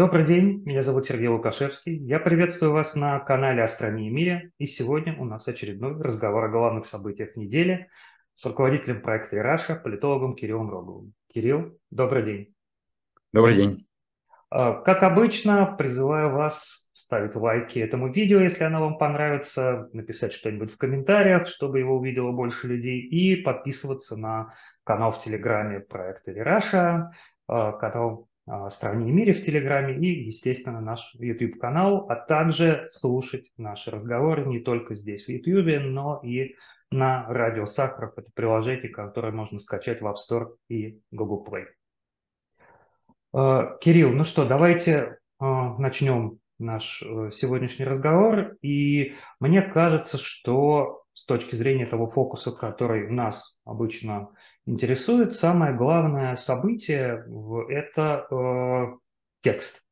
Добрый день, меня зовут Сергей Лукашевский. Я приветствую вас на канале «О стране и мире». И сегодня у нас очередной разговор о главных событиях недели с руководителем проекта «Ираша», политологом Кириллом Роговым. Кирилл, добрый день. Добрый день. А, как обычно, призываю вас ставить лайки этому видео, если оно вам понравится, написать что-нибудь в комментариях, чтобы его увидело больше людей, и подписываться на канал в Телеграме проекта «Ираша», а, канал «Стране и мире» в Телеграме и, естественно, наш YouTube-канал, а также слушать наши разговоры не только здесь, в YouTube, но и на Радио Сахаров. Это приложение, которое можно скачать в App Store и Google Play. А, Кирилл, ну что, давайте а, начнем наш э, сегодняшний разговор. И мне кажется, что с точки зрения того фокуса, который нас обычно интересует, самое главное событие – это э, текст.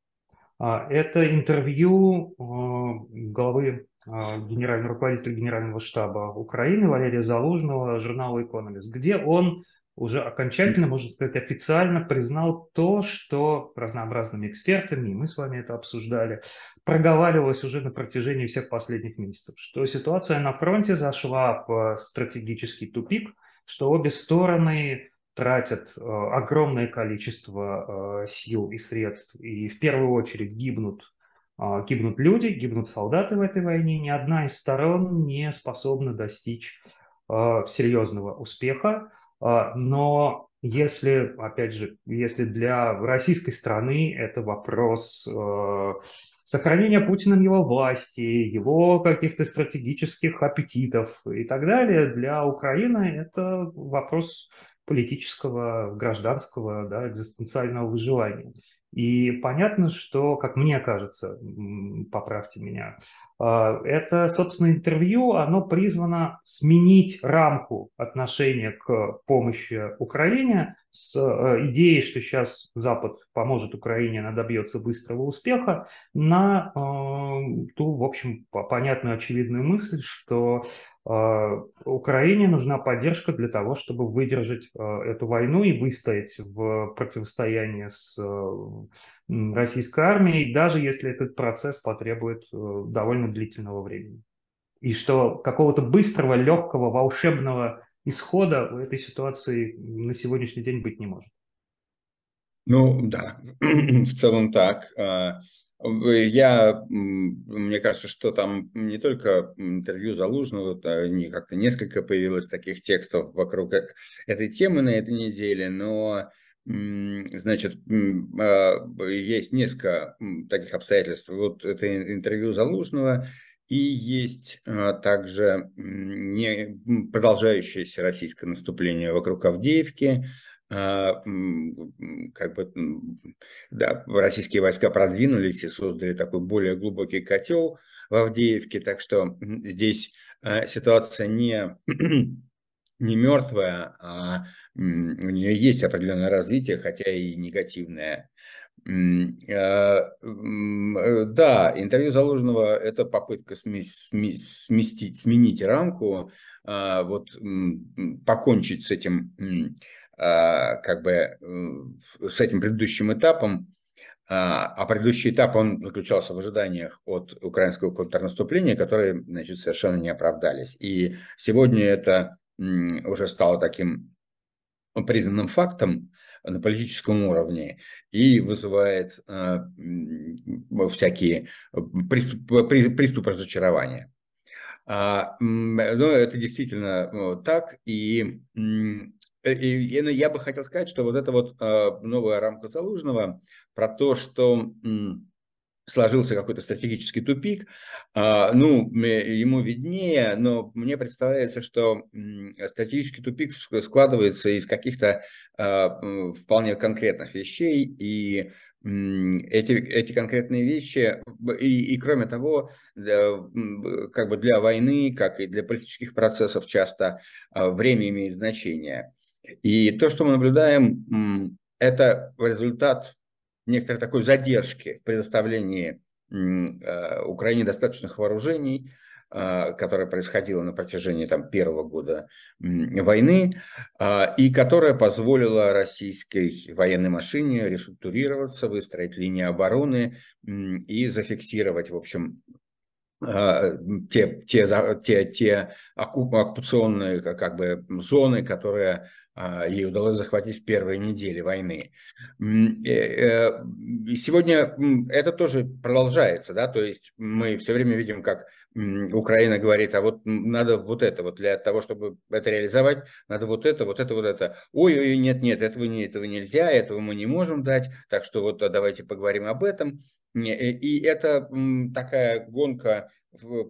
А, это интервью э, главы э, генерального руководителя Генерального штаба Украины Валерия Залужного журнала «Экономист», где он уже окончательно, можно сказать, официально признал то, что разнообразными экспертами, и мы с вами это обсуждали, проговаривалось уже на протяжении всех последних месяцев, что ситуация на фронте зашла в стратегический тупик – что обе стороны тратят э, огромное количество э, сил и средств, и в первую очередь гибнут, э, гибнут люди, гибнут солдаты в этой войне. Ни одна из сторон не способна достичь серьезного успеха, но если, опять же, если для российской страны это вопрос сохранения Путиным его власти, его каких-то стратегических аппетитов и так далее, для Украины это вопрос политического, гражданского, да, экзистенциального выживания. И понятно, что, как мне кажется, поправьте меня, а, это, собственно, интервью, оно призвано сменить рамку отношения к помощи Украине с э, идеей, что сейчас Запад поможет Украине, она добьется быстрого успеха, на э, ту, в общем, понятную, очевидную мысль, что Украине нужна поддержка для того, чтобы выдержать эту войну и выстоять в противостоянии с российской армией, даже если этот процесс потребует довольно длительного времени. И что какого-то быстрого, легкого, волшебного исхода у этой ситуации на сегодняшний день быть не может. Ну да, в целом так. А, я, мне кажется, что там не только интервью Залужного, не как-то несколько появилось таких текстов вокруг э, этой темы на этой неделе, но значит, а, есть несколько таких обстоятельств. Вот это интервью Залужного, и есть а, также не продолжающееся российское наступление вокруг Авдеевки. А, как бы, да, российские войска продвинулись и создали такой более глубокий котел в Авдеевке. Так что здесь а, ситуация не, не мертвая, а у нее есть определенное развитие, хотя и негативное. А, э, да, интервью Заложенного – это попытка сместить, сменить рамку, вот покончить с этим, как бы, э, с этим предыдущим этапом, а предыдущий этап, он заключался в ожиданиях от украинского контрнаступления, которые, значит, совершенно не оправдались. И сегодня это уже стало таким признанным фактом, на политическом уровне и вызывает э, всякие приступы, приступы разочарования. А, но это действительно ну, так, и, и, и ну, я бы хотел сказать, что вот эта вот э, новая рамка Залужного про то, что сложился какой-то стратегический тупик. А, ну, ему виднее, но мне представляется, что стратегический тупик складывается из каких-то а, вполне конкретных вещей, и эти, эти конкретные вещи, и, и кроме того, как бы для войны, как и для политических процессов часто время имеет значение. И то, что мы наблюдаем, это результат некоторой такой задержки в предоставлении э, Украине достаточных вооружений, которая происходила на протяжении там, первого года войны, и которая позволила российской военной машине реструктурироваться, выстроить линии обороны и зафиксировать, в общем, те, те, те, те оккупационные как бы, зоны, которые ей удалось захватить в первые недели войны. Э, э, сегодня это тоже продолжается, да, то есть мы все время видим, как Украина говорит, а вот надо вот это, вот для того, чтобы это реализовать, надо вот это, вот это, вот это. Ой-ой, нет, нет, этого, этого нельзя, этого мы не можем дать, так что вот а давайте поговорим об этом. Э, и это такая гонка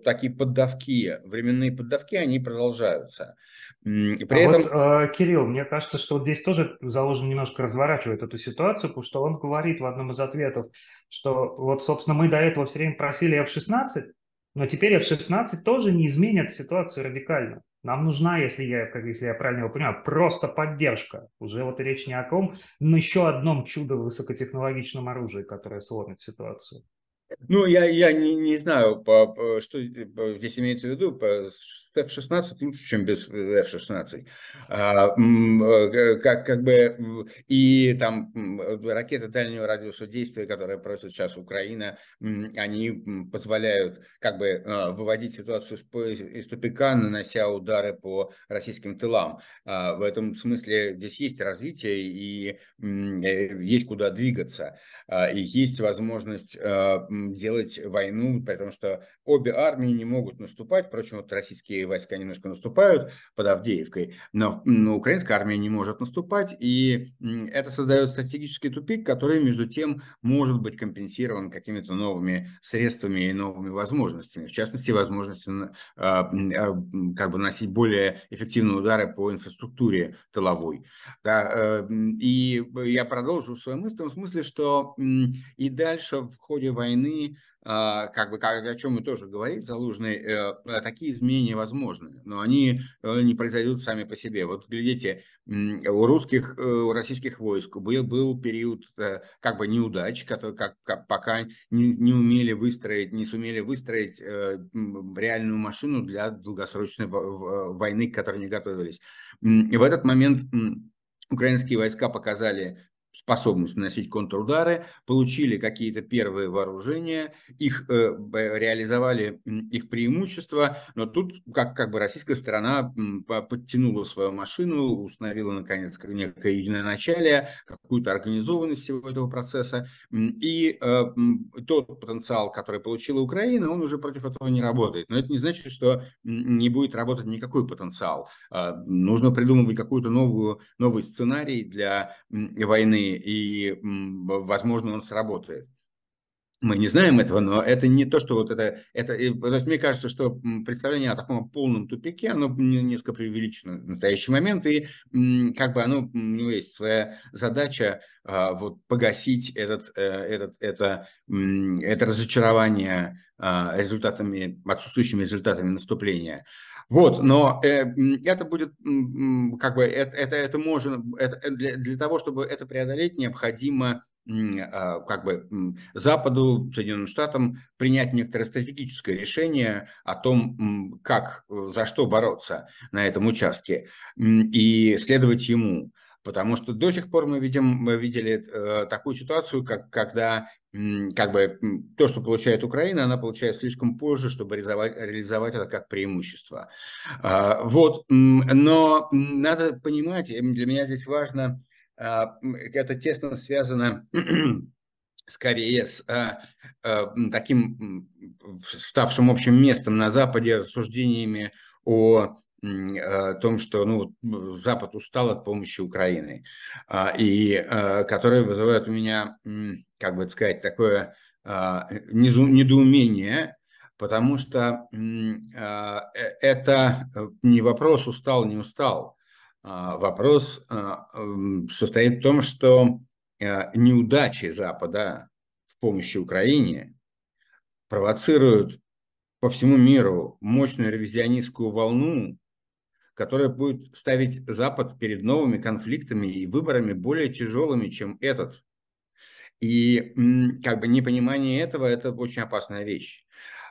такие поддавки, временные поддавки, они продолжаются. При а этом... вот, э, Кирилл, мне кажется, что вот здесь тоже заложено немножко разворачивает эту ситуацию, потому что он говорит в одном из ответов, что вот, собственно, мы до этого все время просили F-16, но теперь F-16 тоже не изменит ситуацию радикально. Нам нужна, если я, как, если я правильно его понимаю, просто поддержка. Уже вот речь не о ком, но еще одном чудо высокотехнологичном оружии, которое сломит ситуацию. Ну, я, я не, не знаю, по, по, что здесь имеется в виду. По, F-16 лучше, чем без F-16. А, э, как, как бы и там ракеты дальнего радиуса действия, которые просит сейчас Украина, они позволяют как бы а, выводить ситуацию из тупика, нанося удары по российским тылам. А, в этом смысле здесь есть развитие и э, есть куда двигаться. И есть возможность делать войну, потому что обе армии не могут наступать. Впрочем, вот российские войска немножко наступают под Авдеевкой, но, но украинская армия не может наступать, и это создает стратегический тупик, который, между тем, может быть компенсирован какими-то новыми средствами и новыми возможностями. В частности, возможностью а, а, как бы наносить более эффективные удары по инфраструктуре тыловой. Да, э, и я продолжу свою мысль в том смысле, что и дальше в ходе войны как бы, как, о чем мы тоже говорит Залужный, э, э, такие изменения возможны, но они э, не произойдут сами по себе. Вот глядите, у русских, у российских войск был, был период как бы неудач, который как, как пока не, не умели выстроить, не сумели выстроить реальную машину для долгосрочной войны, к которой не готовились. И в этот момент украинские войска показали способность наносить контрудары, получили какие-то первые вооружения, их э, реализовали их преимущества, но тут как, как бы российская сторона подтянула свою машину, установила наконец некое единоначалие, какую-то организованность всего этого процесса, и э, тот потенциал, который получила Украина, он уже против этого не работает. Но это не значит, что не будет работать никакой потенциал. Э, нужно придумывать какой-то новую, новый сценарий для войны и, возможно, он сработает. Мы не знаем этого, но это не то, что вот это, это, то есть мне кажется, что представление о таком полном тупике, оно несколько преувеличено в настоящий момент, и как бы оно, у него есть своя задача а, вот погасить этот, э, этот, это, это разочарование а, результатами, отсутствующими результатами наступления. Вот, но э, это будет, как бы, это, это, это можно, это, э, для, для того, чтобы это преодолеть, необходимо а, как бы Западу, Соединенным Штатам принять некоторое стратегическое решение о том, как, э, за что бороться на этом участке и следовать ему. Потому что до сих пор мы, видим, мы видели э, такую ситуацию, как, когда как бы то, что получает Украина, она получает слишком позже, чтобы реализовать, реализовать это как преимущество. А, вот, но надо понимать, для меня здесь важно, а, это тесно связано скорее с а, а, таким ставшим общим местом на Западе рассуждениями о о том, что ну, Запад устал от помощи Украины, и которые вызывают у меня, как бы сказать, такое недоумение, потому что э, это не вопрос устал, не устал. Вопрос состоит в том, что неудачи Запада в помощи Украине провоцируют по всему миру мощную ревизионистскую волну, которая будет ставить Запад перед новыми конфликтами и выборами более тяжелыми, чем этот. И как бы непонимание этого – это очень опасная вещь.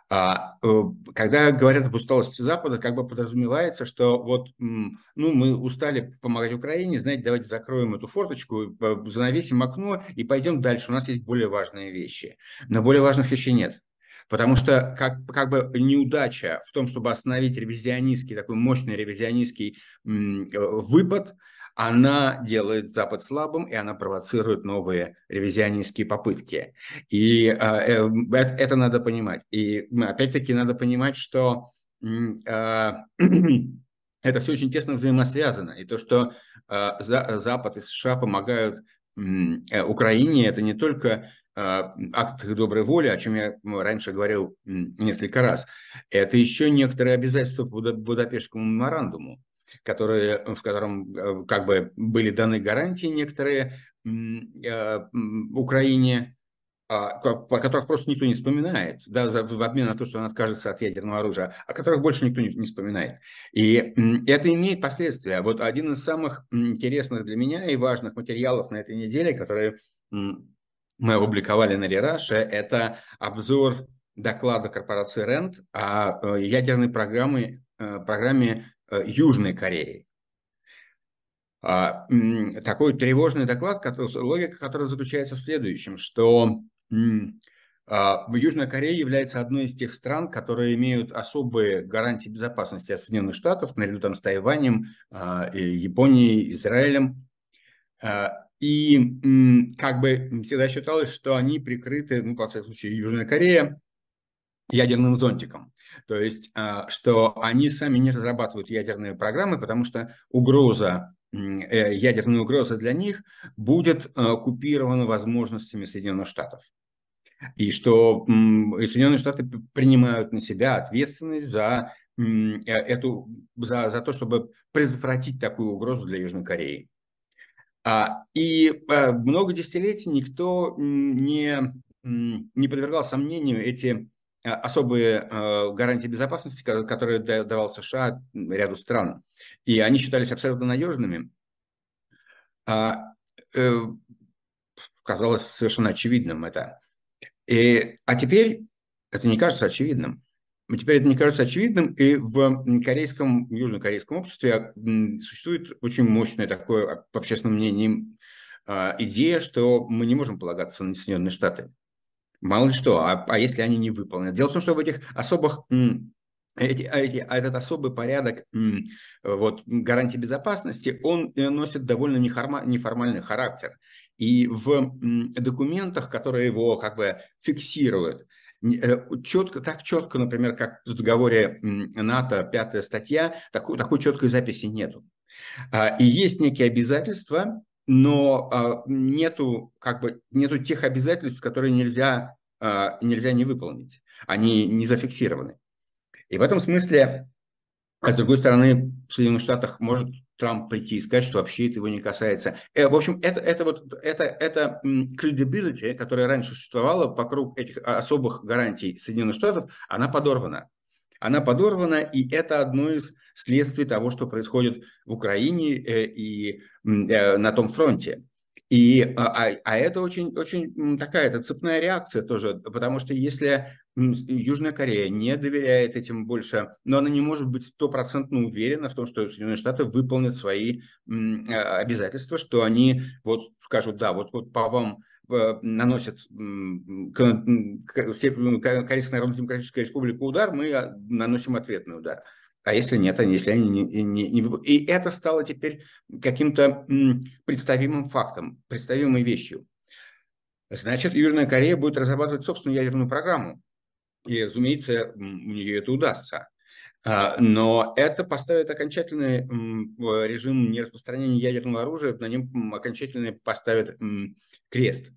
А, э, когда говорят об усталости Запада, как бы подразумевается, что вот ну, мы устали помогать Украине, знаете, давайте закроем эту форточку, занавесим окно и пойдем дальше. У нас есть более важные вещи. Но более важных вещей нет. Потому что как, как бы неудача в том, чтобы остановить ревизионистский, такой мощный ревизионистский выпад, она делает Запад слабым, и она провоцирует новые ревизионистские попытки. И э, это, это надо понимать. И опять-таки надо понимать, что э, это все очень тесно взаимосвязано. И то, что э, за, Запад и США помогают э, Украине, это не только акт доброй воли, о чем я раньше говорил несколько раз, это еще некоторые обязательства по Будапештскому меморандуму которые, в котором э, как бы были даны гарантии некоторые э, Украине, а, по которых просто никто не вспоминает, да, в обмен на то, что он откажется от ядерного оружия, о которых больше никто не, не вспоминает. И это имеет последствия. Вот один из самых интересных для меня и важных материалов на этой неделе, которые мы опубликовали на Рераше, это обзор доклада корпорации РЕНТ о э, ядерной программе, программе Э, Южной Кореи. А, такой тревожный доклад, логика которого заключается в следующем, что а, Южная Корея является одной из тех стран, которые имеют особые гарантии безопасности от Соединенных Штатов, наряду там с Тайванем, а, Японией, Израилем. И как бы всегда считалось, что они прикрыты, ну, во всяком случае, Южная Корея, ядерным зонтиком. То есть, а, что они сами не разрабатывают ядерные программы, потому что угроза, э, ядерная угроза для них будет а, купирована возможностями Соединенных Штатов. И что Соединенные Штаты принимают на себя ответственность за, э, эту, за, за то, чтобы предотвратить такую угрозу для Южной Кореи. А, и много десятилетий никто не, не подвергал сомнению эти Э, особые э, гарантии безопасности, которые давал США ряду стран. И они считались абсолютно надежными. А, э, казалось совершенно очевидным это. И, а теперь это не кажется очевидным. Теперь это не кажется очевидным, и в корейском, южнокорейском обществе существует очень мощное такое по общественному мнению а, идея, что мы не можем полагаться на Соединенные Штаты. Мало ли что, а, а если они не выполнят? Дело в том, что в этих особых эти, а эти, а этот особый порядок вот, гарантии безопасности, он э, носит довольно неформальный характер. И в документах, которые его как бы фиксируют, четко, так четко, например, как в договоре НАТО, пятая статья, такой, такой четкой записи нету. И есть некие обязательства, но а, нету, как бы, нету тех обязательств, которые нельзя, а, нельзя не выполнить. Они не зафиксированы. И в этом смысле, а с другой стороны, в Соединенных Штатах может Трамп прийти и сказать, что вообще это его не касается. Э, в общем, это, это вот это, это credibility, которая раньше существовала вокруг этих особых гарантий Соединенных Штатов, она подорвана она подорвана, и это одно из следствий того, что происходит в Украине э, и э, на том фронте. И, а, а, а это очень, очень такая это цепная реакция тоже, потому что если Южная Корея не доверяет этим больше, но она не может быть стопроцентно уверена в том, что Соединенные Штаты выполнят свои а, обязательства, что они вот скажут, да, вот, вот по вам Э, наносят Корейская Народно-Демократическая Республика удар, мы а, наносим ответный удар. А если нет, если они не, не, не... И это стало теперь каким-то представимым фактом, представимой вещью. Значит, Южная Корея будет разрабатывать собственную ядерную программу. И, разумеется, у нее это удастся. А, но это поставит окончательный режим нераспространения ядерного оружия, на нем окончательно поставит крест.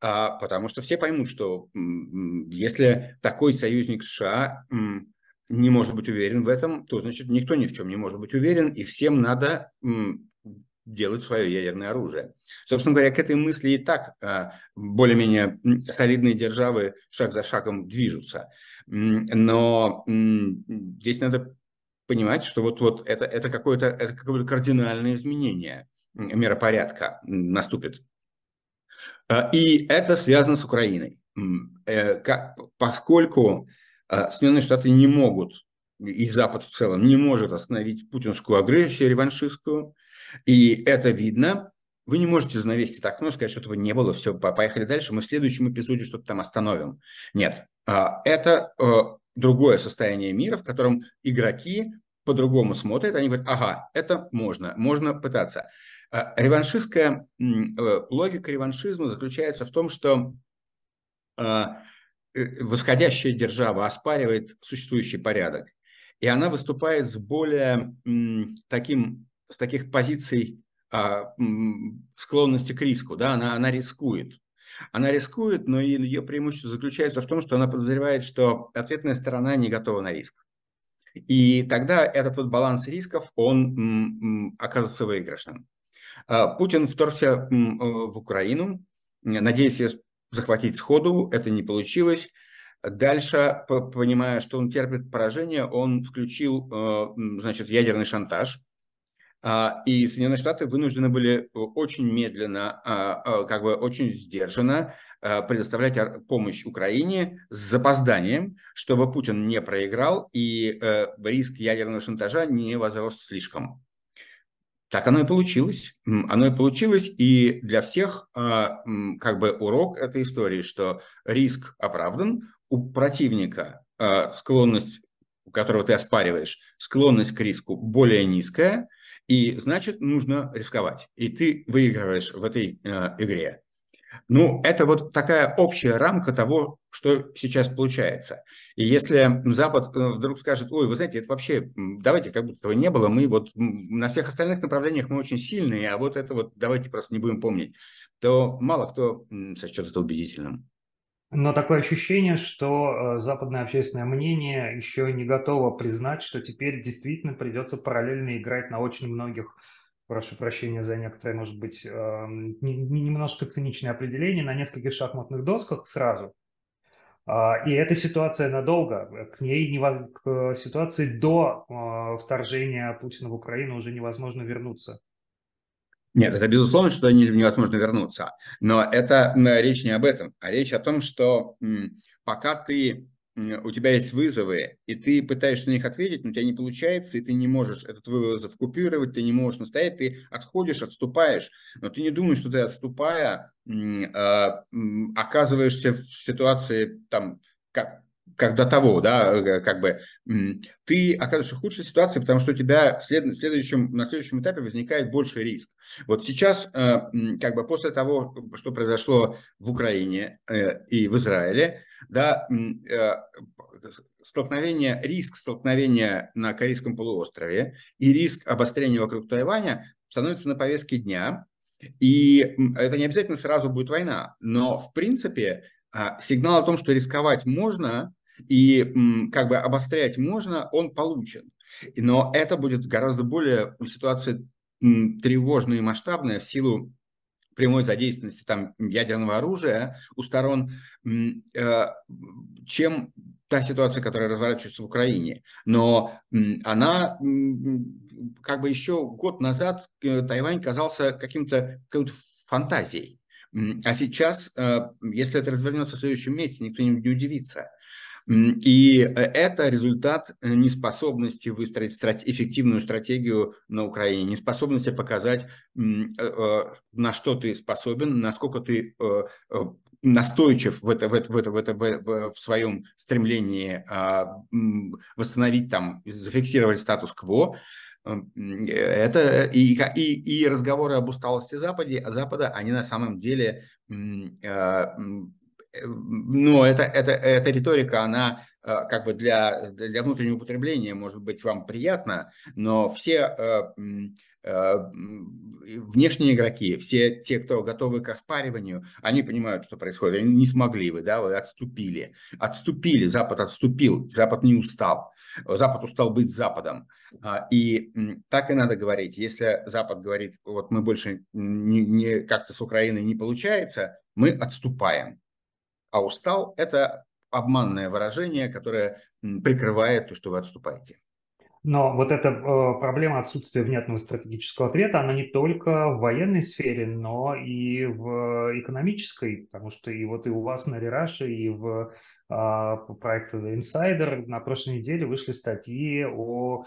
А, потому что все поймут, что если такой союзник США не может быть уверен в этом, то значит никто ни в чем не может быть уверен, и всем надо делать свое ядерное оружие. Собственно говоря, к этой мысли и так а, более-менее солидные державы шаг за шагом движутся. Но здесь надо понимать, что вот, вот это, это какое-то это какое кардинальное изменение миропорядка наступит. А, и это связано с Украиной. Э, поскольку Соединенные Штаты не могут, и Запад в целом не может остановить путинскую агрессию реваншистскую. И это видно. Вы не можете занавесить так, ну, сказать, что этого не было, все, поехали дальше, мы в следующем эпизоде что-то там остановим. Нет, а, это э, другое состояние мира, в котором игроки по-другому смотрят, они говорят, ага, это можно, можно пытаться. А, реваншистская э, логика реваншизма заключается в том, что а, э, восходящая держава оспаривает существующий порядок, и она выступает с более таким, с таких позиций а, склонности к риску, да, она, она рискует. Она рискует, но ее преимущество заключается в том, что она подозревает, что ответная сторона не готова на риск. И тогда этот вот баланс рисков, он оказывается выигрышным. А, Путин вторгся э, в Украину, надеясь захватить сходу, это не получилось. Дальше, понимая, что он терпит поражение, он включил э, значит, ядерный шантаж. А, и Соединенные Штаты вынуждены были очень медленно, а, как бы очень сдержанно предоставлять помощь Украине с запозданием, чтобы Путин не проиграл и э, риск ядерного шантажа не возрос слишком. Так оно и получилось. Оно и получилось, и для всех а, как бы урок этой истории, что риск оправдан, у противника а, склонность, которую ты оспариваешь, склонность к риску более низкая, и значит нужно рисковать. И ты выигрываешь в этой а, игре. Ну, это вот такая общая рамка того, что сейчас получается. И если Запад э, вдруг скажет, ой, вы знаете, это вообще, давайте как будто этого не было, мы вот на всех остальных направлениях мы очень сильные, а вот это вот давайте просто не будем помнить, то мало кто сочтет это убедительным. Но такое ощущение, что э, западное общественное мнение еще не готово признать, что теперь действительно придется параллельно играть на очень многих прошу прощения за некоторое, может быть, эм, немножко циничное определение, на нескольких шахматных досках сразу. А, и эта ситуация надолго. К ней к ситуации до э, вторжения Путина в Украину уже невозможно вернуться. Нет, это безусловно, что невозможно вернуться. Но это речь не об этом, а речь о том, что пока ты у тебя есть вызовы, и ты пытаешься на них ответить, но у тебя не получается, и ты не можешь этот вызов купировать, ты не можешь настоять, ты отходишь, отступаешь, но ты не думаешь, что ты отступая а, оказываешься в ситуации там, как, как до того, да, э, как бы ты оказываешься в худшей ситуации, потому что у тебя след, следующем, на следующем этапе возникает больший риск. Вот сейчас, э, как бы после того, что произошло в Украине э, и в Израиле, да, столкновение, риск столкновения на Корейском полуострове и риск обострения вокруг Тайваня становится на повестке дня. И это не обязательно сразу будет война, но в принципе а, сигнал о том, что рисковать можно и как бы обострять можно, он получен. Но это будет гораздо более ситуация тревожная и масштабная в силу прямой задействованности там, ядерного оружия у сторон, э, чем та ситуация, которая разворачивается в Украине. Но она, как бы еще год назад э, Тайвань казался каким-то какой-то фантазией. А сейчас, э, если это развернется в следующем месяце, никто не удивится. И э, это результат э, неспособности выстроить страт эффективную стратегию на Украине, неспособности показать, э, на что ты способен, насколько ты настойчив в, это, в, это, в, это, в, это, в, своем стремлении а, восстановить там, зафиксировать статус-кво. Это и, и, и разговоры об усталости Западе, Запада, они на самом деле но это, это, эта риторика, она э, как бы для, для внутреннего употребления может быть вам приятна, но все э, э, внешние игроки, все те, кто готовы к оспариванию, они понимают, что происходит. Они не смогли вы, да, вы отступили. Отступили, Запад отступил, Запад не устал. Запад устал быть Западом. А, и так и надо говорить. Если Запад говорит, вот мы больше не, не как-то с Украиной не получается, мы отступаем а устал – это обманное выражение, которое прикрывает то, что вы отступаете. Но вот эта э, проблема отсутствия внятного стратегического ответа, она не только в военной сфере, но и в экономической, потому что и вот и у вас на Рераше, и в по проекту The Insider на прошлой неделе вышли статьи о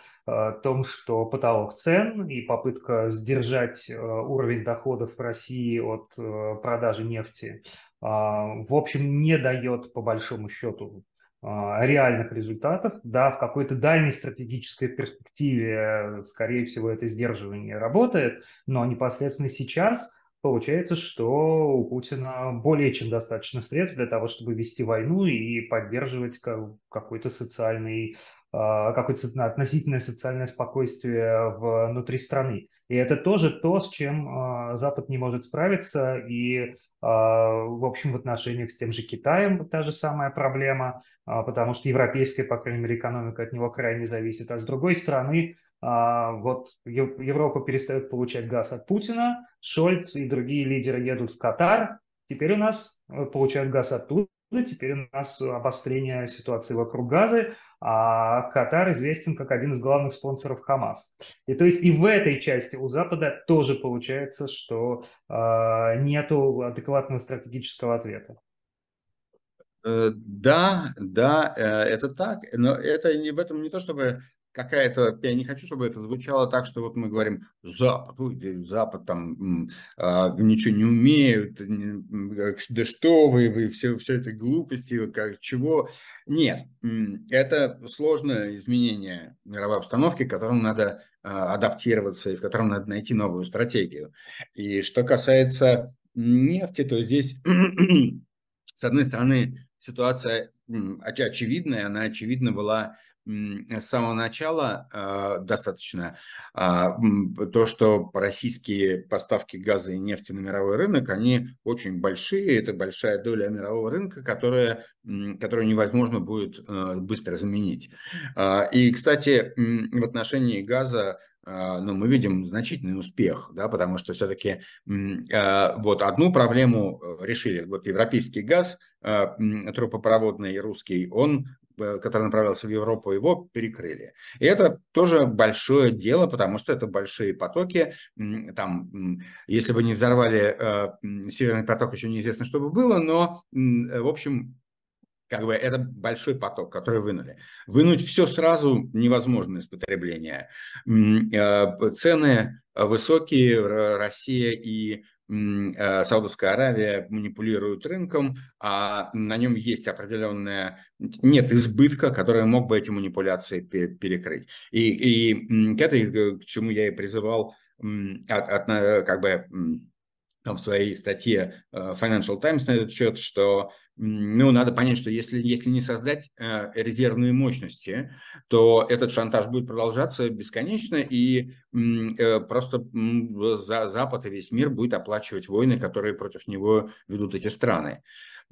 том, что потолок цен и попытка сдержать уровень доходов в России от продажи нефти в общем не дает по большому счету а, реальных результатов. Да, в какой-то дальней стратегической перспективе, скорее всего, это сдерживание работает, но непосредственно сейчас получается, что у Путина более чем достаточно средств для того, чтобы вести войну и поддерживать какой-то социальный а, какое-то относительное социальное спокойствие внутри страны. И это тоже то, с чем а, Запад не может справиться, и а, в общем, в отношениях с тем же Китаем та же самая проблема, потому что европейская, по крайней мере, экономика от него крайне зависит. А с другой стороны, вот Европа перестает получать газ от Путина, Шольц и другие лидеры едут в Катар, теперь у нас э, получают газ оттуда, теперь у нас обострение ситуации вокруг газа, а Катар известен как один из главных спонсоров Хамас. И то есть и в этой части у Запада тоже получается, что э, нету адекватного стратегического ответа. Э, да, да, э, это так, но это не в этом не то, чтобы какая-то, я не хочу, чтобы это звучало так, что вот мы говорим Запад, ой, Запад там а, ничего не умеют, да что вы, вы все, все это глупости, как чего. Нет, это сложное изменение мировой обстановки, к которому надо а, адаптироваться и в котором надо найти новую стратегию. И что касается нефти, то здесь, с одной стороны, ситуация очевидная, она очевидно была с самого начала э, достаточно э, то, что российские поставки газа и нефти на мировой рынок, они очень большие, это большая доля мирового рынка, которая, которую невозможно будет э, быстро заменить. Э, и, кстати, в отношении газа ну, мы видим значительный успех, да, потому что все-таки вот одну проблему решили. Вот европейский газ, трубопроводный русский, он Э, который направлялся в Европу, его перекрыли. И это тоже большое дело, потому что это большие потоки. Там, если бы не взорвали э, Северный поток, еще неизвестно, что бы было, но, в общем, как бы это большой поток, который вынули. Вынуть все сразу невозможно из потребления. Э, цены высокие, Россия и Э, Саудовская Аравия манипулирует рынком, а на нем есть определенная, нет избытка, который мог бы эти манипуляции перекрыть. И, и к этой, э, к чему я и призывал от, от, как бы там, в своей статье э, Financial Times на этот счет, что ну, надо понять, что если, если не создать э, резервные мощности, то этот шантаж будет продолжаться бесконечно, и э, просто за Запад и весь мир будет оплачивать войны, которые против него ведут эти страны.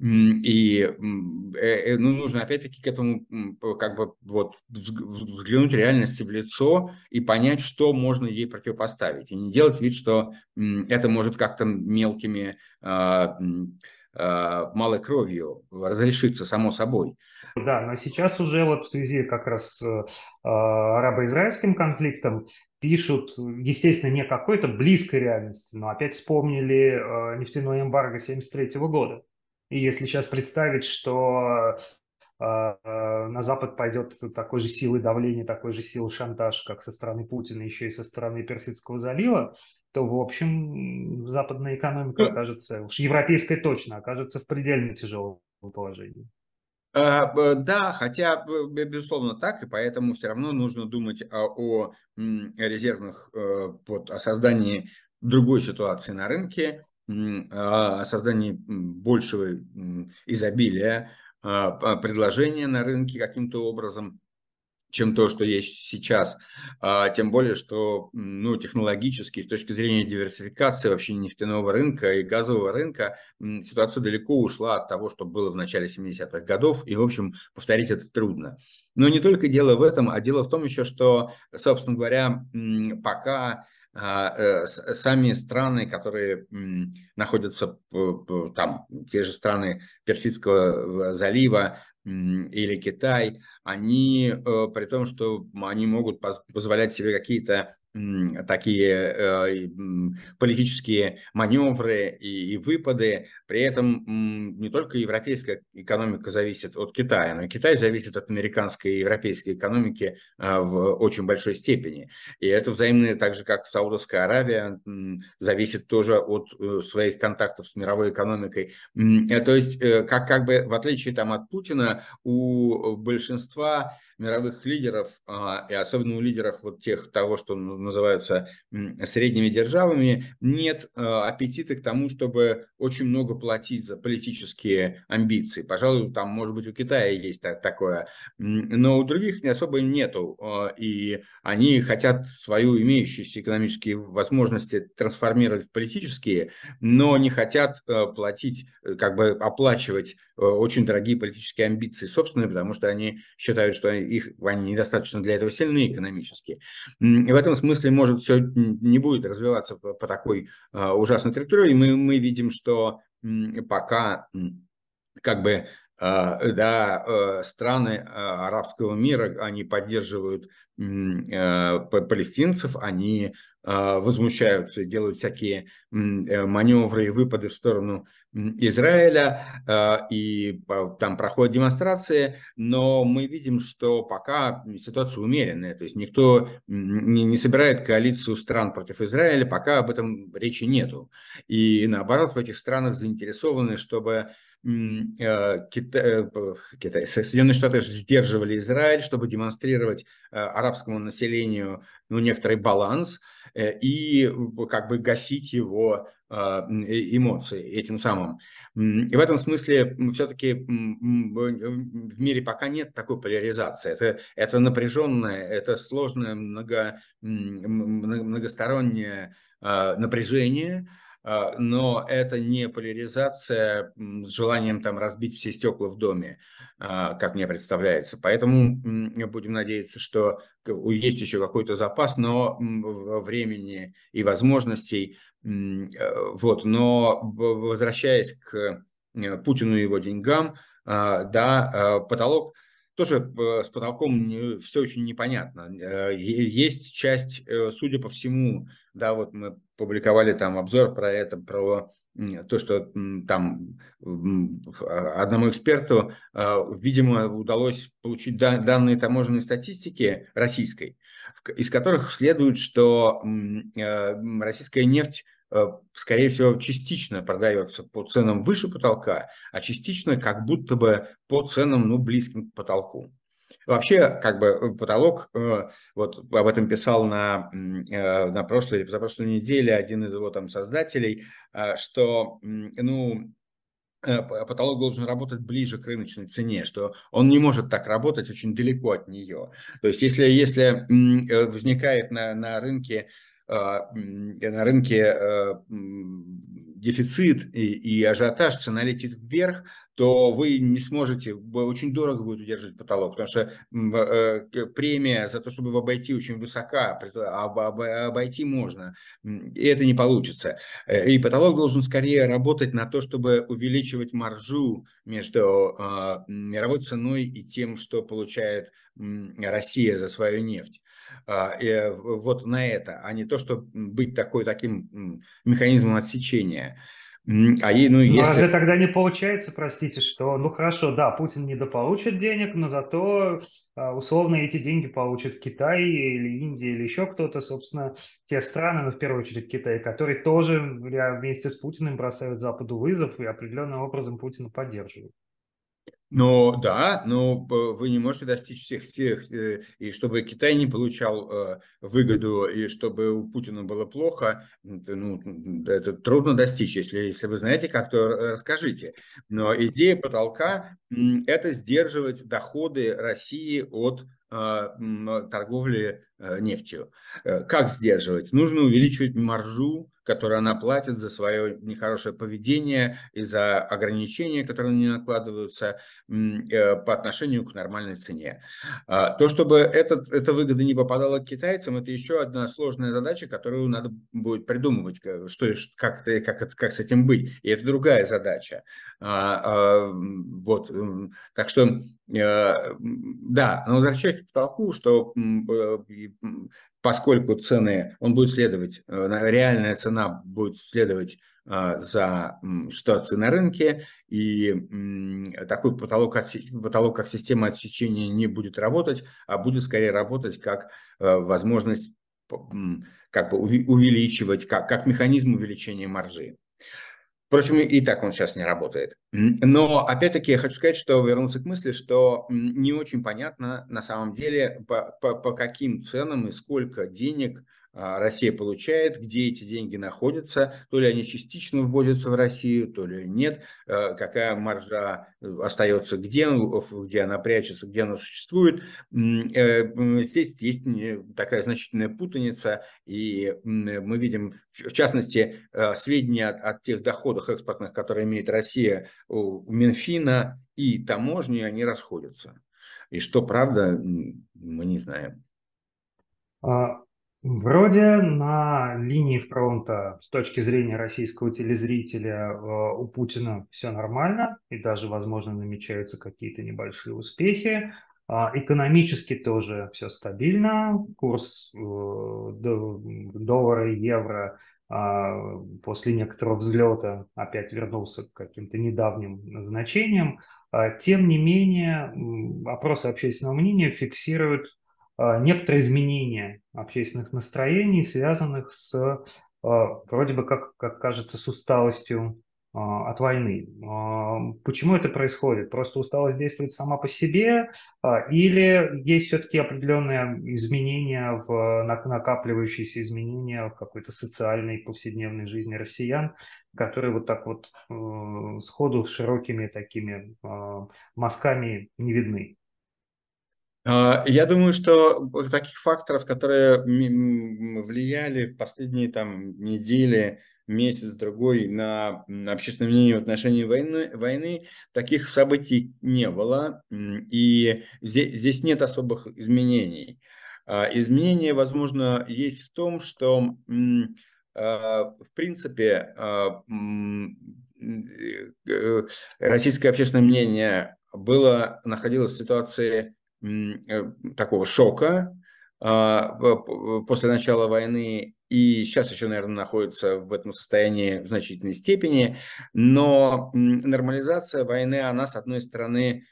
И э, э, ну, нужно опять-таки к этому как бы вот взглянуть реальности в лицо и понять, что можно ей противопоставить. И не делать вид, что это может как-то мелкими а, а, малой кровью разрешиться само собой. Да, но сейчас уже вот в связи как раз с э, арабо-израильским конфликтом пишут, естественно, не какой-то близкой реальности, но опять вспомнили э, эмбарго 1973 года. И если сейчас представить, что э, на Запад пойдет такой же силы давления, такой же силы шантаж, как со стороны Путина, еще и со стороны Персидского залива, то, в общем, западная экономика ну, окажется, уж европейская точно, окажется в предельно тяжелом положении. А, да, хотя, безусловно, так, и поэтому все равно нужно думать о резервных, э, вот, о создании другой ситуации на рынке, о создании большего изобилия а, предложения на рынке каким-то образом чем то, что есть сейчас. А, тем более, что ну, технологически, с точки зрения диверсификации вообще нефтяного рынка и газового рынка, ситуация далеко ушла от того, что было в начале 70-х годов, и, в общем, повторить это трудно. Но не только дело в этом, а дело в том еще, что, собственно говоря, пока сами страны, которые находятся там, те же страны Персидского залива, или Китай, они, э, при том, что они могут позволять себе какие-то такие э, политические маневры и, выпады. При этом не только европейская экономика зависит от Китая, но и Китай зависит от американской и европейской экономики э, в очень большой степени. И это взаимно, так же как Саудовская Аравия, зависит тоже от э, своих контактов с мировой экономикой. То есть, как, как бы в отличие там, от Путина, у большинства мировых лидеров, а, и особенно у лидеров вот тех, того, что называются средними державами, нет а, аппетита к тому, чтобы очень много платить за политические амбиции. Пожалуй, там, может быть, у Китая есть такое, но у других не особо нету. А, и они хотят свою имеющуюся экономические возможности трансформировать в политические, но не хотят платить, э, как бы оплачивать очень дорогие политические амбиции собственные, потому что они считают, что их, они недостаточно для этого сильны экономически. И в этом смысле, может, все не будет развиваться по, такой uh, ужасной траектории. Мы, мы видим, что пока как бы Uh, да, страны арабского мира, они поддерживают палестинцев, они возмущаются, делают всякие э, маневры и выпады в сторону Израиля, а, и там проходят демонстрации, но мы видим, что пока ситуация умеренная, то есть никто не, собирает коалицию стран против Израиля, пока об этом речи нету. И наоборот, в этих странах заинтересованы, чтобы Э, Китай, э, Соединенные Штаты сдерживали Израиль, чтобы демонстрировать э, арабскому населению ну, некоторый баланс и как бы гасить его эмоции этим самым. И в этом смысле все-таки в мире пока нет такой поляризации. Это, это напряженное, это сложное много, многостороннее напряжение, а, но это не поляризация с желанием там разбить все стекла в доме, а, как мне представляется. Поэтому будем надеяться, что есть еще какой-то запас, но времени и возможностей. Э, вот. Но возвращаясь к э, Путину и его деньгам, а, да, потолок тоже с потолком все очень непонятно. Э, есть часть, судя по всему, да, вот мы публиковали там обзор про это, про то, что там одному эксперту, а, видимо, удалось получить данные таможенной статистики российской, из которых следует, что э, российская нефть э, скорее всего, частично продается по ценам выше потолка, а частично как будто бы по ценам, ну, близким к потолку. Вообще, как бы э, потолок, э, вот об этом писал на, э, на прошлой или позапрошлой неделе один из его там создателей, что, ну, потолок должен работать ближе к рыночной цене, что он не может так работать очень далеко от нее. То есть если, если возникает на, на рынке на рынке дефицит и, и ажиотаж, цена летит вверх, то вы не сможете, очень дорого будет удерживать потолок, потому что э, премия за то, чтобы его обойти, очень высока, а обойти можно, и это не получится. Э, и потолок должен скорее работать на то, чтобы увеличивать маржу между а, мировой ценой и тем, что получает Россия за свою нефть. А, э, вот на это, а не то, что быть такой, таким механизмом отсечения. А ей, ну, если... разве тогда не получается, простите, что, ну хорошо, да, Путин недополучит денег, но зато а, условно эти деньги получит Китай или Индия или еще кто-то, собственно, те страны, ну в первую очередь Китай, которые тоже вместе с Путиным бросают Западу вызов и определенным образом Путина поддерживают. Ну да, но вы не можете достичь всех всех, э, и чтобы Китай не получал э, выгоду, и чтобы у Путина было плохо, ну, это трудно достичь. Если, если вы знаете как, то расскажите. Но идея потолка – это сдерживать доходы России от торговли э, нефтью. Как сдерживать? Нужно увеличивать маржу которую она платит за свое нехорошее поведение и за ограничения, которые нее накладываются э, по отношению к нормальной цене. А, то, чтобы этот, эта выгода не попадала к китайцам, это еще одна сложная задача, которую надо будет придумывать, что, как, как, как с этим быть. И это другая задача. А, а, вот. Так что, э, да, но возвращаясь к потолку, что поскольку цены, он будет следовать, реальная цена будет следовать за ситуацией на рынке, и такой потолок, потолок как система отсечения не будет работать, а будет скорее работать как возможность как бы увеличивать, как, как механизм увеличения маржи. Впрочем, и так он сейчас не работает. Но, опять-таки, я хочу сказать, что вернуться к мысли, что не очень понятно на самом деле, по, по, по каким ценам и сколько денег Россия получает, где эти деньги находятся, то ли они частично вводятся в Россию, то ли нет, а, какая маржа э, остается, где, где она прячется, где она существует. Э, здесь есть такая значительная путаница, и мы видим, в частности, э, сведения от тех доходов экспортных, которые имеет Россия у Минфина и таможни, они расходятся. И что правда, мы не знаем. А, Вроде на линии фронта с точки зрения российского телезрителя э, у Путина все нормально и даже, возможно, намечаются какие-то небольшие успехи. А, экономически тоже все стабильно. Курс э, доллара и евро а, после некоторого взлета опять вернулся к каким-то недавним значениям. А, тем не менее, опросы общественного мнения фиксируют некоторые изменения общественных настроений, связанных с а, вроде бы, как, как кажется, с усталостью а, от войны. Почему это происходит? Просто усталость действует сама по себе или есть все-таки определенные изменения, в, накапливающиеся изменения в какой-то социальной повседневной жизни россиян, которые вот так вот сходу с широкими такими мазками не видны? А, я думаю, что таких факторов, которые влияли в последние там, недели, месяц, другой на общественное мнение в отношении войны, войны, таких событий не было, и здесь, здесь нет особых изменений. А, изменения, возможно, есть в том, что а, в принципе э, российское общественное мнение было, находилось в ситуации Э, такого шока а, после начала войны и сейчас еще, наверное, находится в этом состоянии в значительной степени, но нормализация войны, она, с одной стороны,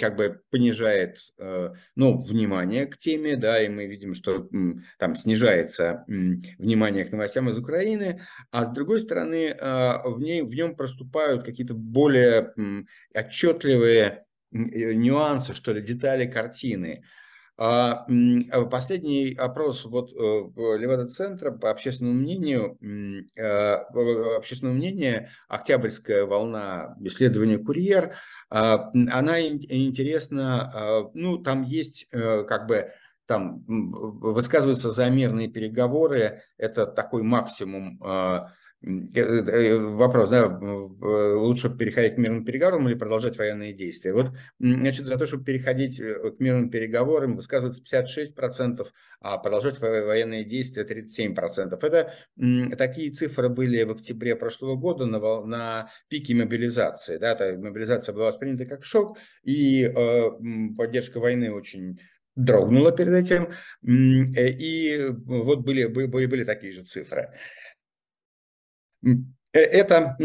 как бы понижает э, ну, внимание к теме, да, и мы видим, что там снижается внимание к новостям из Украины, а с другой стороны, а, в, ней, в нем проступают какие-то более отчетливые Э, нюансы, что ли, детали картины. А, а последний опрос вот э, Левада-центра по общественному мнению, э, общественное мнение, октябрьская волна исследования «Курьер», а, она интересна, ну, там есть как бы там высказываются за мирные переговоры, это такой максимум Э, э, вопрос, да, лучше переходить к мирным переговорам или продолжать военные действия. Вот, значит, за то, чтобы переходить э, к мирным переговорам, высказывается 56%, а продолжать военные действия 37%. Это такие цифры были в октябре прошлого года на, на пике мобилизации. Да, мобилизация была воспринята как шок, и э, поддержка войны очень дрогнула перед этим, и вот были, были, были такие же цифры. Э, это,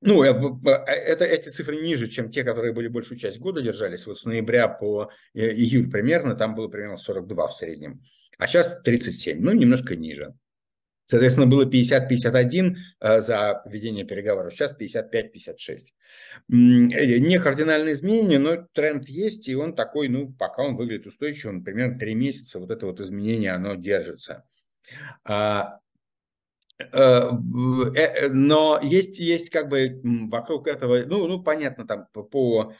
ну, э, э, это, эти цифры ниже, чем те, которые были большую часть года держались. Вот с ноября по июль примерно, там было примерно 42 в среднем. А сейчас 37, ну, немножко ниже. Соответственно, было 50-51 за ведение переговоров, сейчас 55-56. Не кардинальные изменения, но тренд есть, и он такой, ну, пока он выглядит устойчивым, примерно 3 месяца вот это вот изменение, оно держится. А но есть, есть как бы вокруг этого, ну, ну понятно, там по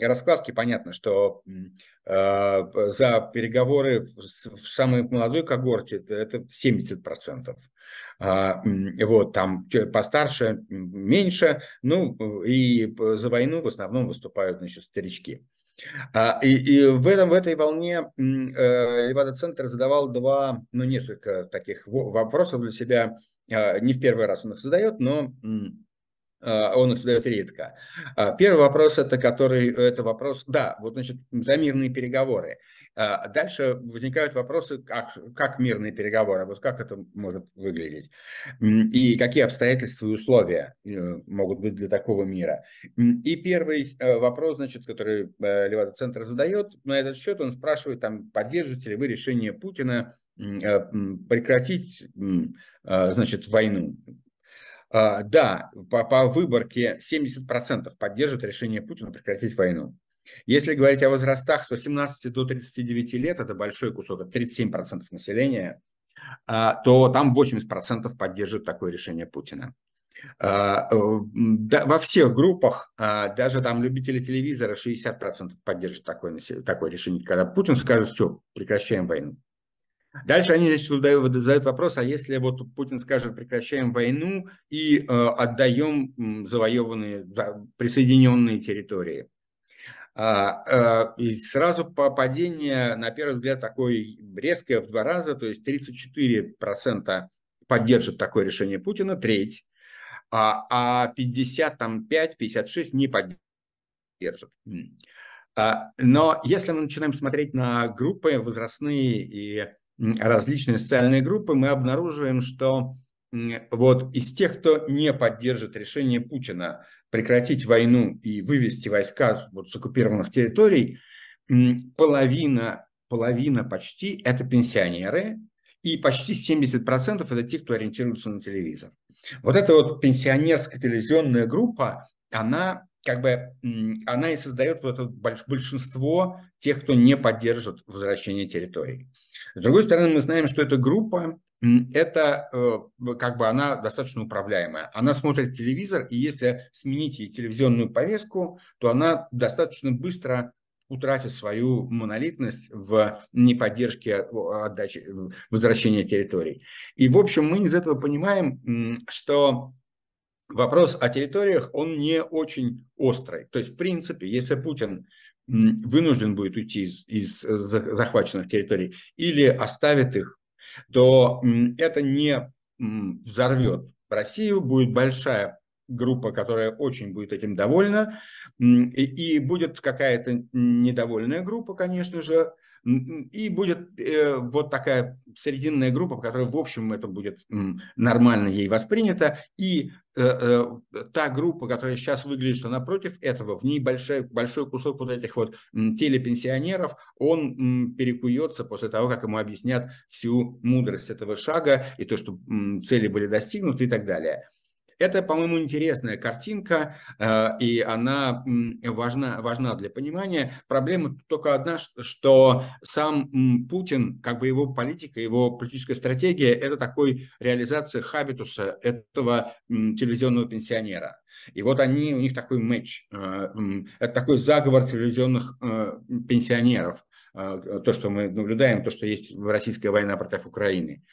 раскладке понятно, что э, за переговоры в самой молодой когорте это 70%. А, вот, там постарше меньше, ну, и за войну в основном выступают, значит, старички. А, и, и в, этом, в этой волне Левада-центр задавал два, ну, несколько таких вопросов для себя не в первый раз он их задает, но а, он их задает редко. А, первый вопрос, это который, это вопрос, да, вот, значит, за мирные переговоры. А дальше возникают вопросы, как, как мирные переговоры, вот как это может выглядеть, и какие обстоятельства и условия э, могут быть для такого мира. И первый э, вопрос, значит, который э, Левада-центр задает на этот счет, он спрашивает, там, поддерживаете ли вы решение Путина прекратить, значит, войну. А, да, по, по выборке 70% поддерживают решение Путина прекратить войну. Если говорить о возрастах с 18 до 39 лет, это большой кусок, это 37% населения, а, то там 80% поддерживают такое решение Путина. А, э, во всех группах, даже там любители телевизора, 60% поддерживают такое, такое решение, когда Путин скажет, все, прекращаем войну. Дальше они здесь задают, вопрос, а если вот Путин скажет, прекращаем войну и э, отдаем завоеванные, присоединенные территории, а, э, и сразу падение, на первый взгляд, такое резкое в два раза, то есть 34% поддержат такое решение Путина, треть, а 55-56 не поддержат. А, но если мы начинаем смотреть на группы возрастные и различные социальные группы, мы обнаруживаем, что вот из тех, кто не поддержит решение Путина прекратить войну и вывести войска вот с оккупированных территорий, половина, половина почти это пенсионеры, и почти 70% это те, кто ориентируется на телевизор. Вот эта вот пенсионерская телевизионная группа, она как бы она и создает вот это большинство тех, кто не поддержит возвращение территорий. С другой стороны, мы знаем, что эта группа это э, как бы она достаточно управляемая. Она смотрит телевизор, и если сменить ей телевизионную повестку, то она достаточно быстро утратит свою монолитность в неподдержке отдачи, возвращения территорий. И, в общем, мы из этого понимаем, что вопрос о территориях, он не очень острый. То есть, в принципе, если Путин вынужден будет уйти из, из захваченных территорий или оставит их то это не взорвет Россию, будет большая группа, которая очень будет этим довольна, и, и будет какая-то недовольная группа, конечно же, и будет э, вот такая срединная группа, которая, в общем, это будет нормально ей воспринято, и э, э, та группа, которая сейчас выглядит, что напротив этого, в ней большой, большой кусок вот этих вот телепенсионеров, он перекуется после того, как ему объяснят всю мудрость этого шага и то, что цели были достигнуты и так далее. Это, по-моему, интересная картинка, э, и она важна, важна для понимания. Проблема только одна, что сам Путин, как бы его политика, его политическая стратегия, это такой реализация хабитуса этого телевизионного пенсионера. И вот они, у них такой матч, э, это такой заговор телевизионных э, пенсионеров, то, что мы наблюдаем, то, что есть российская война против Украины.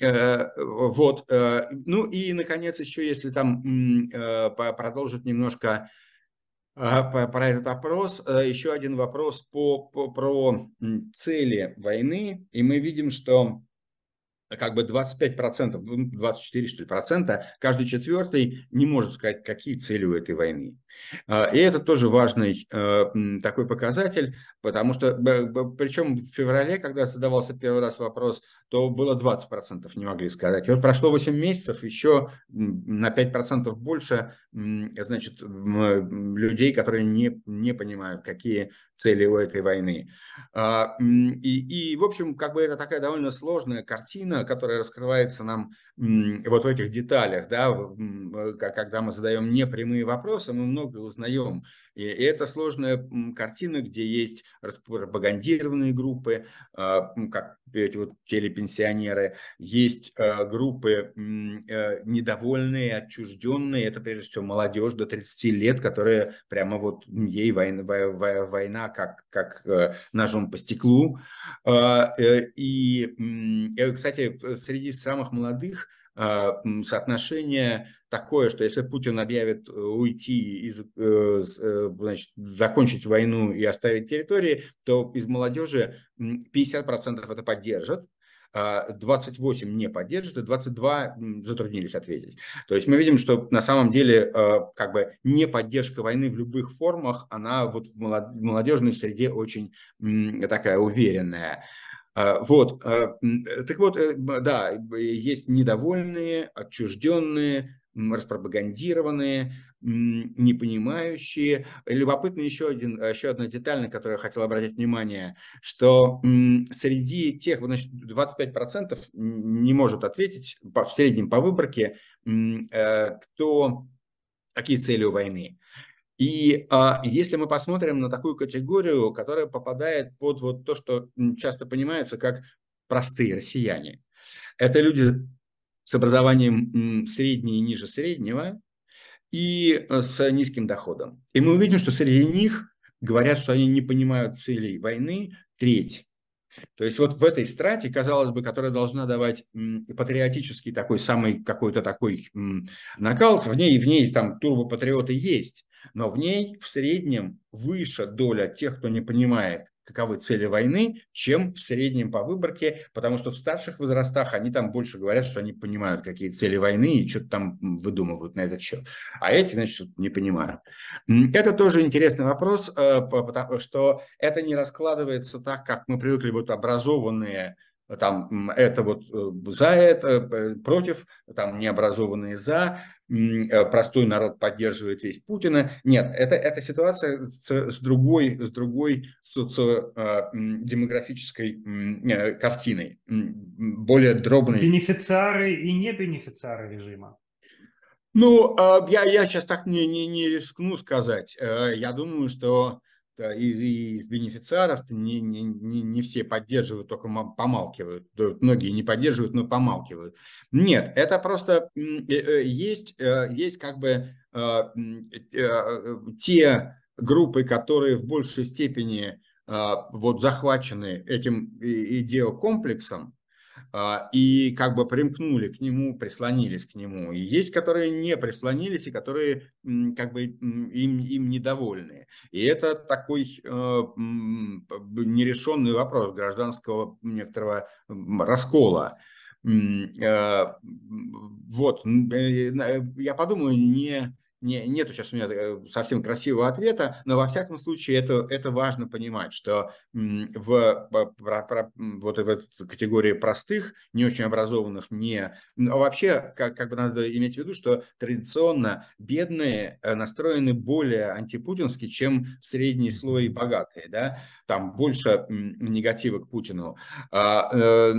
Э, вот. Э, ну и, наконец, еще если там э, продолжить немножко про этот вопрос, еще один вопрос по, по, про цели войны. И мы видим, что как бы 25 процентов, 24 что ли процента, каждый четвертый не может сказать, какие цели у этой войны. А, и это тоже важный э, такой показатель, потому что, причем в феврале, когда задавался первый раз вопрос, то было 20 процентов не могли сказать. И вот прошло 8 месяцев, еще на 5 процентов больше, значит, людей, которые не, не понимают, какие цели у этой войны. А, и, и, в общем, как бы это такая довольно сложная картина, которая раскрывается нам вот в этих деталях, да, когда мы задаем непрямые вопросы, мы много узнаем. И, это сложная картина, где есть пропагандированные группы, а, как эти вот телепенсионеры, есть а, группы э, недовольные, отчужденные, это прежде всего молодежь до 30 лет, которая прямо вот ей война, война как, как э, ножом по стеклу. А, э, и, кстати, среди самых молодых соотношение такое, что если Путин объявит э, уйти, из, э, э, значит, закончить войну и оставить территории, то из молодежи 50% это поддержат, 28 не поддерживают, и 22 затруднились ответить. То есть мы видим, что на самом деле как бы не поддержка войны в любых формах, она вот в молодежной среде очень такая уверенная. Вот, так вот, да, есть недовольные, отчужденные, распропагандированные, не понимающие. Любопытно еще, один, еще одна деталь, на которую я хотел обратить внимание, что среди тех, значит, 25% не может ответить по, в среднем по выборке, э, кто, какие цели у войны. И а, если мы посмотрим на такую категорию, которая попадает под вот то, что часто понимается как простые россияне, это люди с образованием среднее и ниже среднего и э, с низким доходом. И мы увидим, что среди них говорят, что они не понимают целей войны, треть. То есть вот в этой страте, казалось бы, которая должна давать патриотический такой самый какой-то такой накал, в ней, в ней там турбопатриоты есть, но в ней в среднем выше доля тех, кто не понимает каковы цели войны, чем в среднем по выборке, потому что в старших возрастах они там больше говорят, что они понимают, какие цели войны и что-то там выдумывают на этот счет. А эти, значит, не понимают. Это тоже интересный вопрос, э, потому что это не раскладывается так, как мы привыкли, вот образованные там это вот э, за это, э, против, там необразованные за, э, простой народ поддерживает весь Путина. Нет, это, это ситуация с, с другой, с другой социодемографической картиной, более дробной. Бенефициары и не бенефициары режима. Ну, я, я сейчас так не, не, не рискну сказать. Я думаю, что и из бенефициаров не, не, не, не все поддерживают, только помалкивают. Многие не поддерживают, но помалкивают. Нет, это просто э, э, есть, э, есть как бы те группы, которые в большей степени вот захвачены этим идеокомплексом, и как бы примкнули к нему, прислонились к нему. И есть, которые не прислонились и которые как бы им, им недовольны. И это такой э, нерешенный вопрос гражданского некоторого раскола. Э, вот, э, я подумаю, не не, нету сейчас у меня э, совсем красивого ответа, но во всяком случае это, это важно понимать, что в, про, про, вот в этой категории простых, не очень образованных, не... А вообще, как, как бы надо иметь в виду, что традиционно бедные э, настроены более антипутински, чем средний слой богатые, да, там больше негатива к Путину. А, э,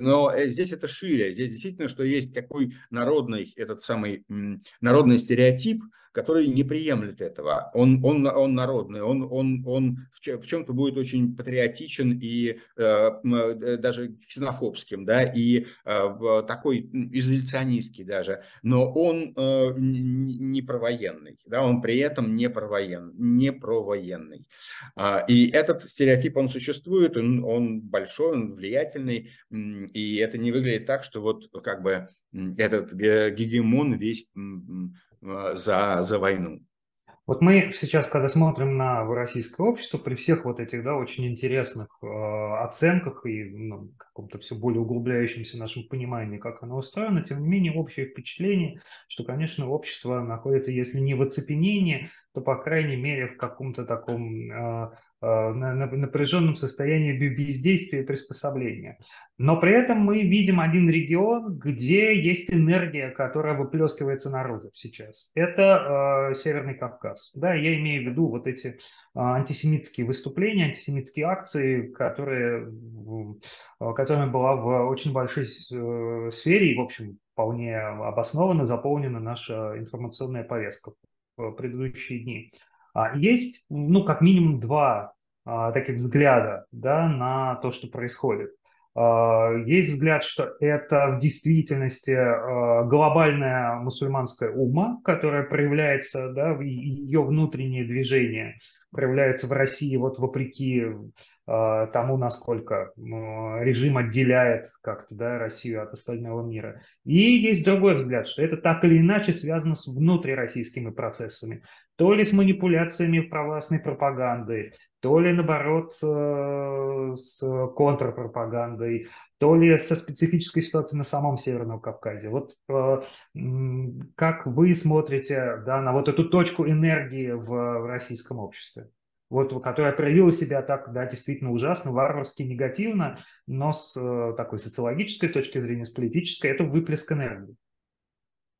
но здесь это шире, здесь действительно, что есть такой народный, этот самый народный стереотип, который не приемлет этого. Он, он, он народный, он, он, он в чем-то будет очень патриотичен и э, э, даже ксенофобским, да, и э, такой изоляционистский даже, но он э, не провоенный, да, он при этом не провоенный, не провоенный. А, и этот стереотип, он существует, он, он большой, он влиятельный, и это не выглядит так, что вот как бы этот э, гегемон весь за, за войну. Вот мы сейчас, когда смотрим на российское общество, при всех вот этих да, очень интересных э, оценках и ну, каком-то все более углубляющемся нашем понимании, как оно устроено, тем не менее общее впечатление, что, конечно, общество находится, если не в оцепенении, то, по крайней мере, в каком-то таком э, Э, напряженном состоянии бездействия и приспособления. Но при этом мы видим один регион, где есть энергия, которая выплескивается наружу сейчас. Это э, Северный Кавказ. Да, я имею в виду вот эти э, антисемитские выступления, антисемитские акции, которые, э, которыми была в очень большой э, сфере и, в общем, вполне обоснованно заполнена наша информационная повестка в предыдущие дни. А, есть, ну, как минимум два а, таких взгляда да, на то, что происходит. А, есть взгляд, что это в действительности глобальная мусульманская ума, которая проявляется, да, ее внутреннее движение проявляется в России вот вопреки тому, насколько режим отделяет как-то да, Россию от остального мира. И есть другой взгляд, что это так или иначе связано с внутрироссийскими процессами. То ли с манипуляциями провластной пропагандой, то ли наоборот э, с контрпропагандой, то ли со специфической ситуацией на самом Северном Кавказе. Вот э, как вы смотрите да, на вот эту точку энергии в, в российском обществе? Вот, которая проявила себя так, да, действительно ужасно, варварски, негативно, но с э, такой социологической точки зрения, с политической, это выплеск энергии.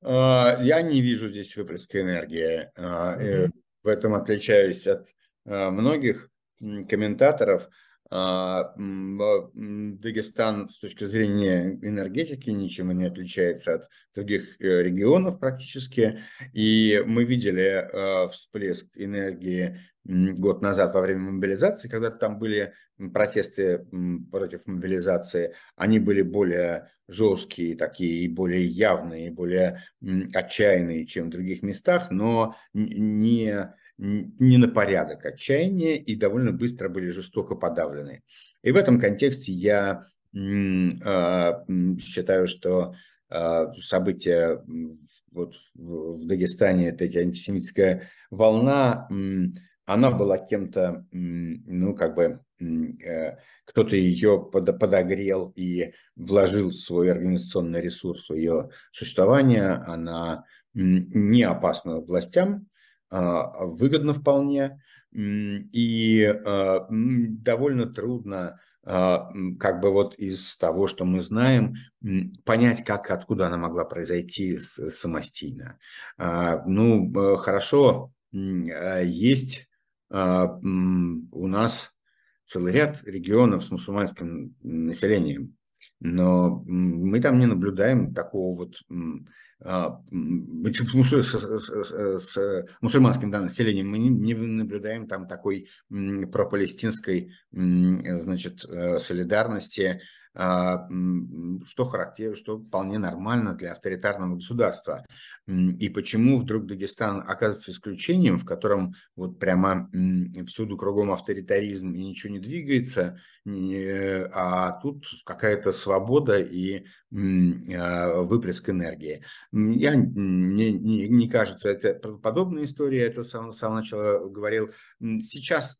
А, я не вижу здесь выплеска энергии. Mm-hmm. В этом отличаюсь от а, многих комментаторов. А, Дагестан с точки зрения энергетики ничем не отличается от других э, регионов практически. И мы видели а, всплеск энергии год назад во время мобилизации, когда там были протесты против мобилизации, они были более жесткие, такие, и более явные, и более отчаянные, чем в других местах, но не не на порядок отчаяния и довольно быстро были жестоко подавлены. И в этом контексте я а, считаю, что а, события вот в Дагестане, эта антисемитская волна, она была кем-то, ну, как бы, э, кто-то ее подогрел и вложил свой организационный ресурс в ее существование, она не опасна властям, выгодно вполне и а, довольно трудно а, как бы вот из того, что мы знаем, понять, как, откуда она могла произойти самостийно. Ну, хорошо, есть у нас целый ряд регионов с мусульманским населением, но мы там не наблюдаем такого вот а, с, с, с мусульманским да, населением мы не, наблюдаем там такой пропалестинской значит, э, солидарности, а, что характерно, что вполне нормально для авторитарного государства. И почему вдруг Дагестан оказывается исключением, в котором вот прямо всюду кругом авторитаризм и ничего не двигается, а тут какая-то свобода и а, выплеск энергии. Я, мне не, кажется, это подобная история, это с самого, самого начала говорил. Сейчас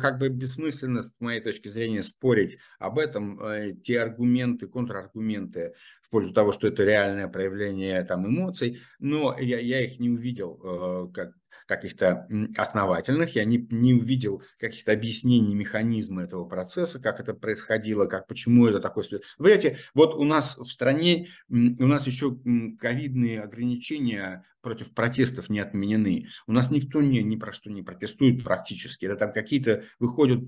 как бы бессмысленно, с моей точки зрения, спорить об этом. Э, те аргументы, контраргументы пользу того, что это реальное проявление там, эмоций, но я, я их не увидел э, как каких-то основательных, я не, не увидел каких-то объяснений механизма этого процесса, как это происходило, как, почему это такое. Вы знаете, вот у нас в стране, у нас еще ковидные ограничения против протестов не отменены. У нас никто ни, ни про что не протестует практически. Это там какие-то выходят,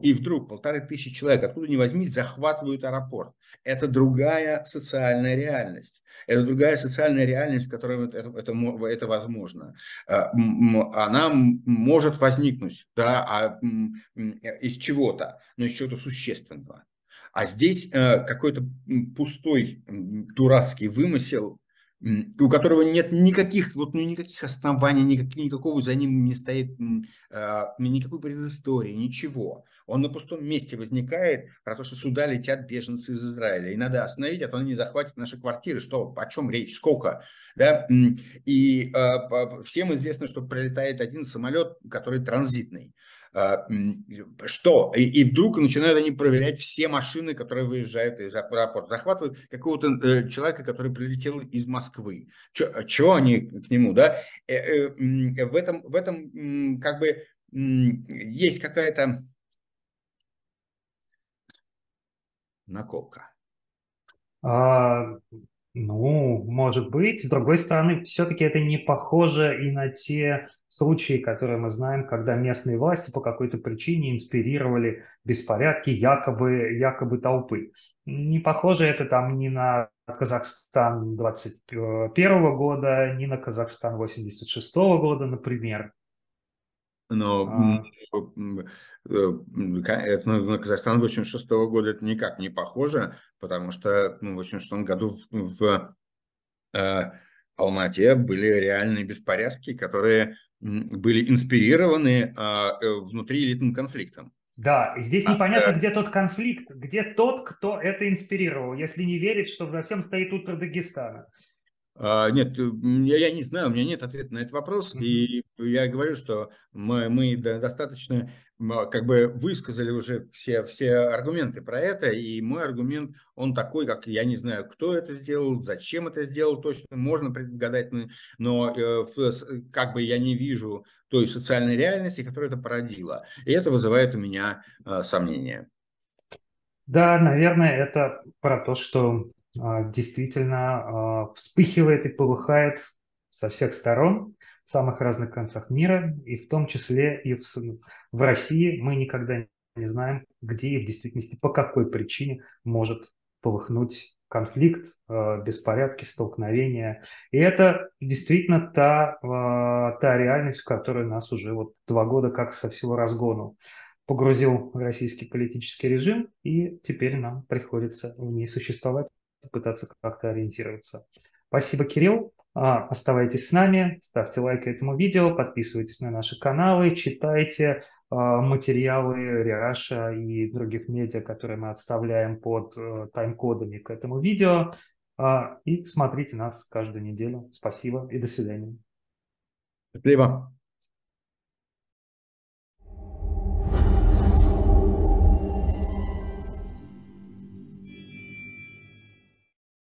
и вдруг полторы тысячи человек, откуда ни возьмись, захватывают аэропорт. Это другая социальная реальность. Это другая социальная реальность, в которой это, это, это возможно. А, она может возникнуть да, а, из чего-то, но из чего-то существенного. А здесь э, какой-то пустой дурацкий вымысел, у которого нет никаких, вот, ну, никаких оснований, никаких, никакого за ним не стоит, а, никакой предыстории, ничего. Он на пустом месте возникает про то, что сюда летят беженцы из Израиля. И надо остановить, а то они захватят наши квартиры. Что, о чем речь, сколько? Да? И э, всем известно, что прилетает один самолет, который транзитный. А, что? И, и вдруг начинают они проверять все машины, которые выезжают из аэропорта. Захватывают какого-то э, человека, который прилетел из Москвы. Чего они к нему, да? Э, э, в этом, в этом как бы есть какая-то наколка. А, ну, может быть. С другой стороны, все-таки это не похоже и на те случаи, которые мы знаем, когда местные власти по какой-то причине инспирировали беспорядки якобы, якобы толпы. Не похоже это там ни на Казахстан 21 года, ни на Казахстан 86 года, например. Но а... это, на Казахстан 86 года это никак не похоже, потому что ну, в 86 году в, в э, Алмате были реальные беспорядки, которые были инспирированы а, э, внутри элитным конфликтом. Да, и здесь а, непонятно, а, где тот конфликт, где тот, кто это инспирировал, если не верить, что за всем стоит утро Дагестана. А, нет, э, я, я не знаю, у меня нет ответа на этот вопрос. И я говорю, что мы, мы достаточно как бы высказали уже все, все аргументы про это, и мой аргумент, он такой, как я не знаю, кто это сделал, зачем это сделал точно, можно предугадать, но э, как бы я не вижу той социальной реальности, которая это породила. И это вызывает у меня э, сомнения. Да, наверное, это про то, что а, действительно а, вспыхивает и полыхает со всех сторон, в самых разных концах мира, и в том числе и в, в России мы никогда не знаем, где и в действительности, по какой причине может полыхнуть конфликт, а, беспорядки, столкновения. И это действительно та, та реальность, в которой нас уже вот два года как со всего разгону погрузил российский политический режим, и теперь нам приходится в ней существовать пытаться как-то ориентироваться. Спасибо, Кирилл. А, оставайтесь с нами, ставьте лайк этому видео, подписывайтесь на наши каналы, читайте а, материалы Реаша и других медиа, которые мы отставляем под э, тайм-кодами к этому видео. А, и смотрите нас каждую неделю. Спасибо и до свидания. Спасибо.